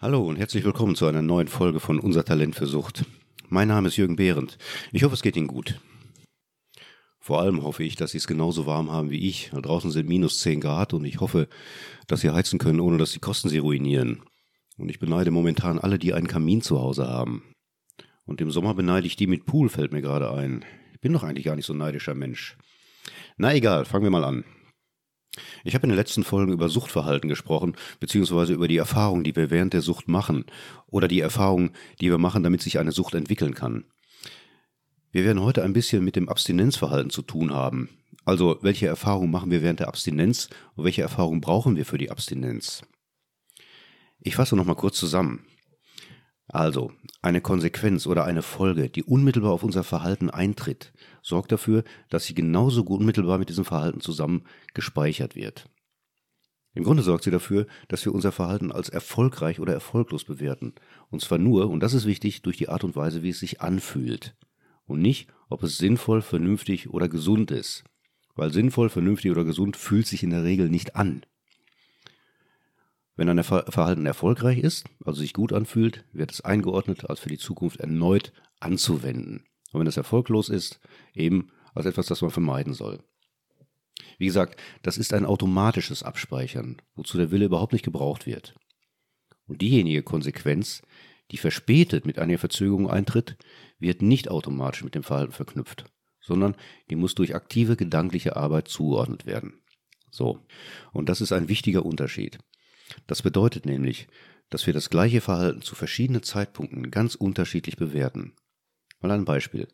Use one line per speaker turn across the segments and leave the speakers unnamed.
Hallo und herzlich willkommen zu einer neuen Folge von Unser Talent für Sucht. Mein Name ist Jürgen Behrendt. Ich hoffe, es geht Ihnen gut. Vor allem hoffe ich, dass Sie es genauso warm haben wie ich. Draußen sind minus 10 Grad und ich hoffe, dass Sie heizen können, ohne dass die Kosten Sie ruinieren. Und ich beneide momentan alle, die einen Kamin zu Hause haben. Und im Sommer beneide ich die mit Pool, fällt mir gerade ein. Ich bin doch eigentlich gar nicht so neidischer Mensch. Na egal, fangen wir mal an. Ich habe in den letzten Folgen über Suchtverhalten gesprochen, beziehungsweise über die Erfahrungen, die wir während der Sucht machen oder die Erfahrungen, die wir machen, damit sich eine Sucht entwickeln kann. Wir werden heute ein bisschen mit dem Abstinenzverhalten zu tun haben. Also, welche Erfahrungen machen wir während der Abstinenz und welche Erfahrungen brauchen wir für die Abstinenz? Ich fasse nochmal kurz zusammen. Also, eine Konsequenz oder eine Folge, die unmittelbar auf unser Verhalten eintritt, sorgt dafür, dass sie genauso unmittelbar mit diesem Verhalten zusammen gespeichert wird. Im Grunde sorgt sie dafür, dass wir unser Verhalten als erfolgreich oder erfolglos bewerten. Und zwar nur, und das ist wichtig, durch die Art und Weise, wie es sich anfühlt. Und nicht, ob es sinnvoll, vernünftig oder gesund ist. Weil sinnvoll, vernünftig oder gesund fühlt sich in der Regel nicht an. Wenn ein Verhalten erfolgreich ist, also sich gut anfühlt, wird es eingeordnet als für die Zukunft erneut anzuwenden. Und wenn es erfolglos ist, eben als etwas, das man vermeiden soll. Wie gesagt, das ist ein automatisches Abspeichern, wozu der Wille überhaupt nicht gebraucht wird. Und diejenige Konsequenz, die verspätet mit einer Verzögerung eintritt, wird nicht automatisch mit dem Verhalten verknüpft, sondern die muss durch aktive gedankliche Arbeit zugeordnet werden. So, und das ist ein wichtiger Unterschied. Das bedeutet nämlich, dass wir das gleiche Verhalten zu verschiedenen Zeitpunkten ganz unterschiedlich bewerten. Mal ein Beispiel.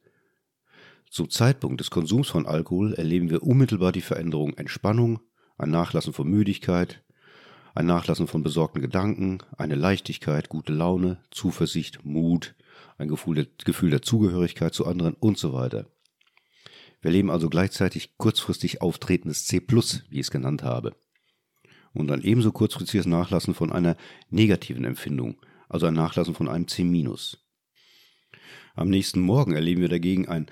Zum Zeitpunkt des Konsums von Alkohol erleben wir unmittelbar die Veränderung Entspannung, ein Nachlassen von Müdigkeit, ein Nachlassen von besorgten Gedanken, eine Leichtigkeit, gute Laune, Zuversicht, Mut, ein Gefühl der, Gefühl der Zugehörigkeit zu anderen und so weiter. Wir erleben also gleichzeitig kurzfristig auftretendes C+, wie ich es genannt habe und ein ebenso kurzfristiges Nachlassen von einer negativen Empfindung, also ein Nachlassen von einem C-. Am nächsten Morgen erleben wir dagegen ein,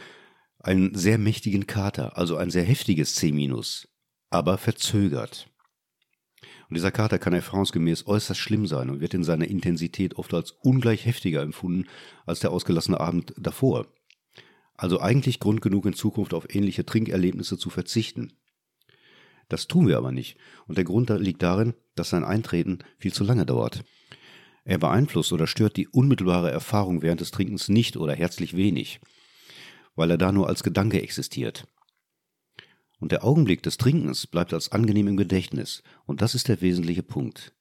einen sehr mächtigen Kater, also ein sehr heftiges C-, aber verzögert. Und dieser Kater kann erfahrungsgemäß äußerst schlimm sein und wird in seiner Intensität oft als ungleich heftiger empfunden als der ausgelassene Abend davor. Also eigentlich Grund genug in Zukunft auf ähnliche Trinkerlebnisse zu verzichten. Das tun wir aber nicht. Und der Grund liegt darin, dass sein Eintreten viel zu lange dauert. Er beeinflusst oder stört die unmittelbare Erfahrung während des Trinkens nicht oder herzlich wenig, weil er da nur als Gedanke existiert. Und der Augenblick des Trinkens bleibt als angenehm im Gedächtnis, und das ist der wesentliche Punkt.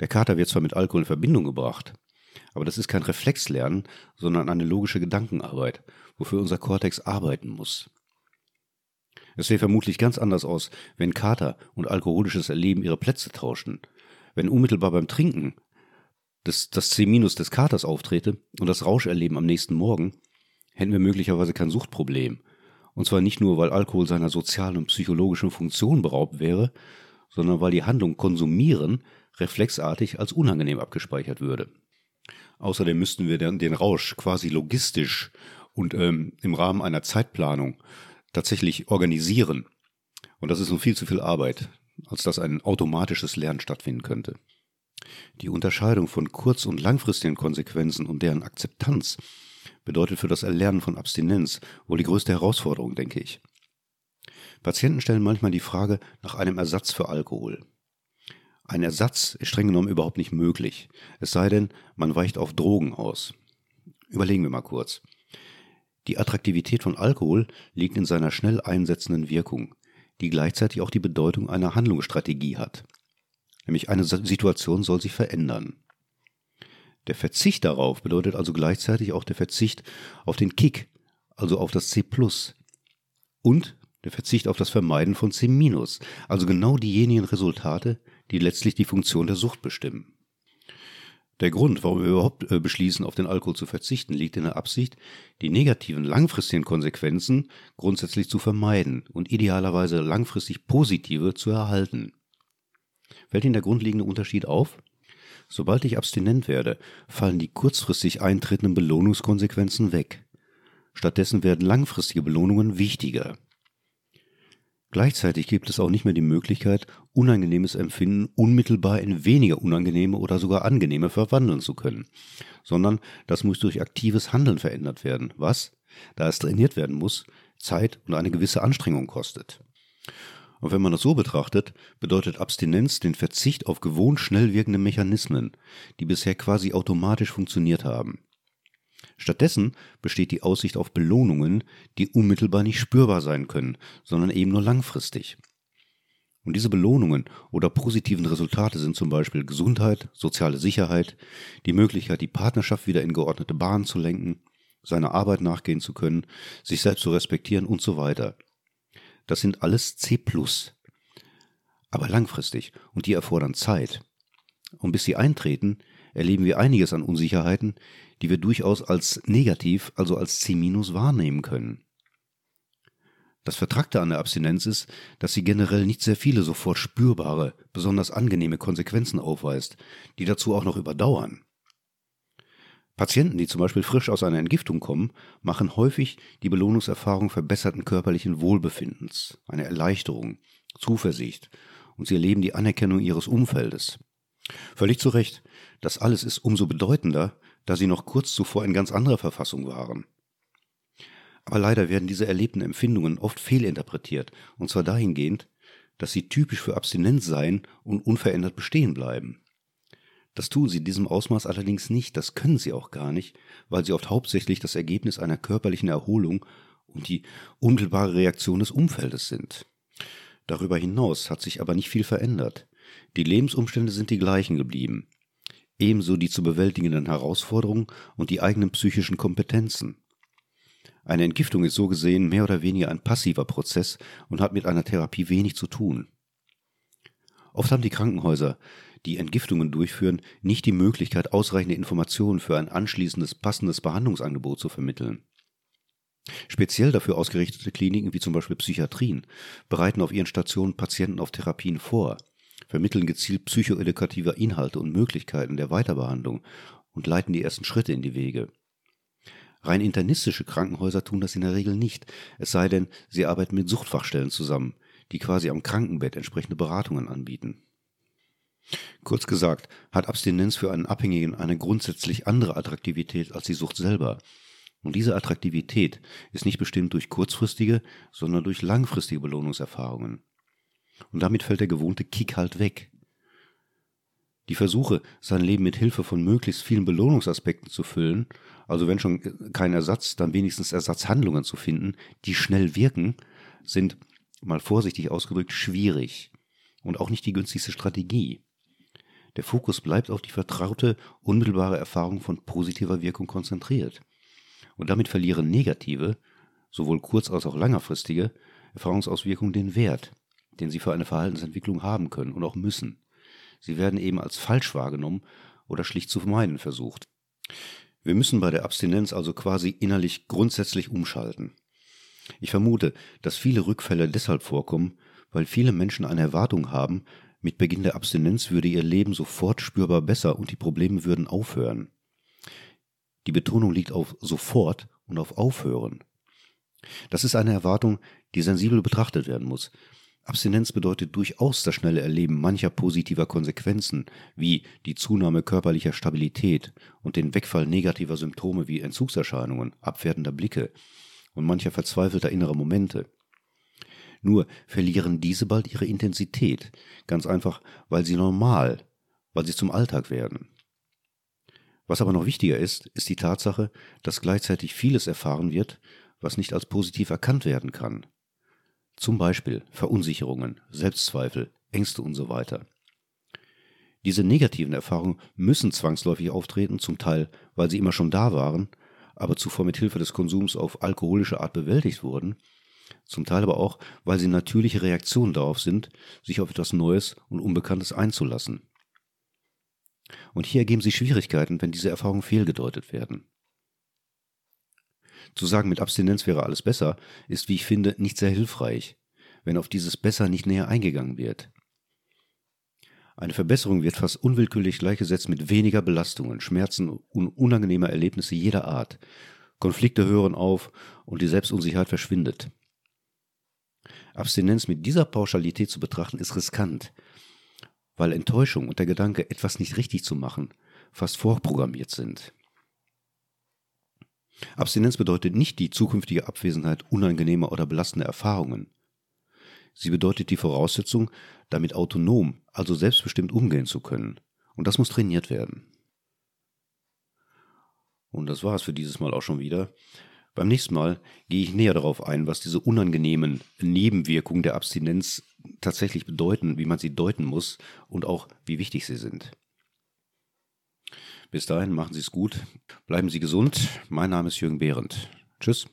Der Kater wird zwar mit Alkohol in Verbindung gebracht, aber das ist kein Reflexlernen, sondern eine logische Gedankenarbeit, wofür unser Kortex arbeiten muss. Es sähe vermutlich ganz anders aus, wenn Kater und alkoholisches Erleben ihre Plätze tauschten. Wenn unmittelbar beim Trinken das, das C- des Katers auftrete und das Rauscherleben am nächsten Morgen, hätten wir möglicherweise kein Suchtproblem. Und zwar nicht nur, weil Alkohol seiner sozialen und psychologischen Funktion beraubt wäre, sondern weil die Handlung konsumieren reflexartig als unangenehm abgespeichert würde. Außerdem müssten wir dann den Rausch quasi logistisch und ähm, im Rahmen einer Zeitplanung tatsächlich organisieren. Und das ist nun viel zu viel Arbeit, als dass ein automatisches Lernen stattfinden könnte. Die Unterscheidung von kurz- und langfristigen Konsequenzen und deren Akzeptanz bedeutet für das Erlernen von Abstinenz wohl die größte Herausforderung, denke ich. Patienten stellen manchmal die Frage nach einem Ersatz für Alkohol. Ein Ersatz ist streng genommen überhaupt nicht möglich, es sei denn, man weicht auf Drogen aus. Überlegen wir mal kurz. Die Attraktivität von Alkohol liegt in seiner schnell einsetzenden Wirkung, die gleichzeitig auch die Bedeutung einer Handlungsstrategie hat. Nämlich eine Situation soll sich verändern. Der Verzicht darauf bedeutet also gleichzeitig auch der Verzicht auf den Kick, also auf das C+. Und der Verzicht auf das Vermeiden von C-, also genau diejenigen Resultate, die letztlich die Funktion der Sucht bestimmen. Der Grund, warum wir überhaupt äh, beschließen, auf den Alkohol zu verzichten, liegt in der Absicht, die negativen langfristigen Konsequenzen grundsätzlich zu vermeiden und idealerweise langfristig positive zu erhalten. Fällt Ihnen der grundlegende Unterschied auf? Sobald ich abstinent werde, fallen die kurzfristig eintretenden Belohnungskonsequenzen weg. Stattdessen werden langfristige Belohnungen wichtiger. Gleichzeitig gibt es auch nicht mehr die Möglichkeit, unangenehmes Empfinden unmittelbar in weniger unangenehme oder sogar angenehme verwandeln zu können, sondern das muss durch aktives Handeln verändert werden, was, da es trainiert werden muss, Zeit und eine gewisse Anstrengung kostet. Und wenn man das so betrachtet, bedeutet Abstinenz den Verzicht auf gewohnt schnell wirkende Mechanismen, die bisher quasi automatisch funktioniert haben. Stattdessen besteht die Aussicht auf Belohnungen, die unmittelbar nicht spürbar sein können, sondern eben nur langfristig. Und diese Belohnungen oder positiven Resultate sind zum Beispiel Gesundheit, soziale Sicherheit, die Möglichkeit, die Partnerschaft wieder in geordnete Bahnen zu lenken, seiner Arbeit nachgehen zu können, sich selbst zu respektieren und so weiter. Das sind alles C+. Aber langfristig und die erfordern Zeit. Und bis sie eintreten, erleben wir einiges an Unsicherheiten, die wir durchaus als negativ, also als C- wahrnehmen können. Das Vertrackte an der Abstinenz ist, dass sie generell nicht sehr viele sofort spürbare, besonders angenehme Konsequenzen aufweist, die dazu auch noch überdauern. Patienten, die zum Beispiel frisch aus einer Entgiftung kommen, machen häufig die Belohnungserfahrung verbesserten körperlichen Wohlbefindens, eine Erleichterung, Zuversicht und sie erleben die Anerkennung ihres Umfeldes. Völlig zu Recht, das alles ist umso bedeutender, da sie noch kurz zuvor in ganz anderer Verfassung waren. Aber leider werden diese erlebten Empfindungen oft fehlinterpretiert, und zwar dahingehend, dass sie typisch für Abstinenz seien und unverändert bestehen bleiben. Das tun sie in diesem Ausmaß allerdings nicht, das können sie auch gar nicht, weil sie oft hauptsächlich das Ergebnis einer körperlichen Erholung und die unmittelbare Reaktion des Umfeldes sind. Darüber hinaus hat sich aber nicht viel verändert. Die Lebensumstände sind die gleichen geblieben ebenso die zu bewältigenden Herausforderungen und die eigenen psychischen Kompetenzen. Eine Entgiftung ist so gesehen mehr oder weniger ein passiver Prozess und hat mit einer Therapie wenig zu tun. Oft haben die Krankenhäuser, die Entgiftungen durchführen, nicht die Möglichkeit, ausreichende Informationen für ein anschließendes passendes Behandlungsangebot zu vermitteln. Speziell dafür ausgerichtete Kliniken wie zum Beispiel Psychiatrien bereiten auf ihren Stationen Patienten auf Therapien vor vermitteln gezielt psychoedukative Inhalte und Möglichkeiten der Weiterbehandlung und leiten die ersten Schritte in die Wege. Rein internistische Krankenhäuser tun das in der Regel nicht, es sei denn, sie arbeiten mit Suchtfachstellen zusammen, die quasi am Krankenbett entsprechende Beratungen anbieten. Kurz gesagt, hat Abstinenz für einen Abhängigen eine grundsätzlich andere Attraktivität als die Sucht selber. Und diese Attraktivität ist nicht bestimmt durch kurzfristige, sondern durch langfristige Belohnungserfahrungen. Und damit fällt der gewohnte Kick halt weg. Die Versuche, sein Leben mit Hilfe von möglichst vielen Belohnungsaspekten zu füllen, also wenn schon kein Ersatz, dann wenigstens Ersatzhandlungen zu finden, die schnell wirken, sind, mal vorsichtig ausgedrückt, schwierig und auch nicht die günstigste Strategie. Der Fokus bleibt auf die vertraute, unmittelbare Erfahrung von positiver Wirkung konzentriert. Und damit verlieren negative, sowohl kurz- als auch längerfristige, Erfahrungsauswirkungen den Wert den sie für eine Verhaltensentwicklung haben können und auch müssen. Sie werden eben als falsch wahrgenommen oder schlicht zu vermeiden versucht. Wir müssen bei der Abstinenz also quasi innerlich grundsätzlich umschalten. Ich vermute, dass viele Rückfälle deshalb vorkommen, weil viele Menschen eine Erwartung haben, mit Beginn der Abstinenz würde ihr Leben sofort spürbar besser und die Probleme würden aufhören. Die Betonung liegt auf sofort und auf aufhören. Das ist eine Erwartung, die sensibel betrachtet werden muss, Abstinenz bedeutet durchaus das schnelle Erleben mancher positiver Konsequenzen, wie die Zunahme körperlicher Stabilität und den Wegfall negativer Symptome wie Entzugserscheinungen, abwertender Blicke und mancher verzweifelter innerer Momente. Nur verlieren diese bald ihre Intensität, ganz einfach, weil sie normal, weil sie zum Alltag werden. Was aber noch wichtiger ist, ist die Tatsache, dass gleichzeitig vieles erfahren wird, was nicht als positiv erkannt werden kann. Zum Beispiel Verunsicherungen, Selbstzweifel, Ängste und so weiter. Diese negativen Erfahrungen müssen zwangsläufig auftreten, zum Teil, weil sie immer schon da waren, aber zuvor mit Hilfe des Konsums auf alkoholische Art bewältigt wurden, zum Teil aber auch, weil sie natürliche Reaktionen darauf sind, sich auf etwas Neues und Unbekanntes einzulassen. Und hier ergeben sich Schwierigkeiten, wenn diese Erfahrungen fehlgedeutet werden. Zu sagen, mit Abstinenz wäre alles besser, ist, wie ich finde, nicht sehr hilfreich, wenn auf dieses Besser nicht näher eingegangen wird. Eine Verbesserung wird fast unwillkürlich gleichgesetzt mit weniger Belastungen, Schmerzen und unangenehmer Erlebnisse jeder Art. Konflikte hören auf und die Selbstunsicherheit verschwindet. Abstinenz mit dieser Pauschalität zu betrachten, ist riskant, weil Enttäuschung und der Gedanke, etwas nicht richtig zu machen, fast vorprogrammiert sind. Abstinenz bedeutet nicht die zukünftige Abwesenheit unangenehmer oder belastender Erfahrungen. Sie bedeutet die Voraussetzung, damit autonom, also selbstbestimmt umgehen zu können. Und das muss trainiert werden. Und das war es für dieses Mal auch schon wieder. Beim nächsten Mal gehe ich näher darauf ein, was diese unangenehmen Nebenwirkungen der Abstinenz tatsächlich bedeuten, wie man sie deuten muss und auch wie wichtig sie sind. Bis dahin machen Sie es gut, bleiben Sie gesund. Mein Name ist Jürgen Behrendt. Tschüss.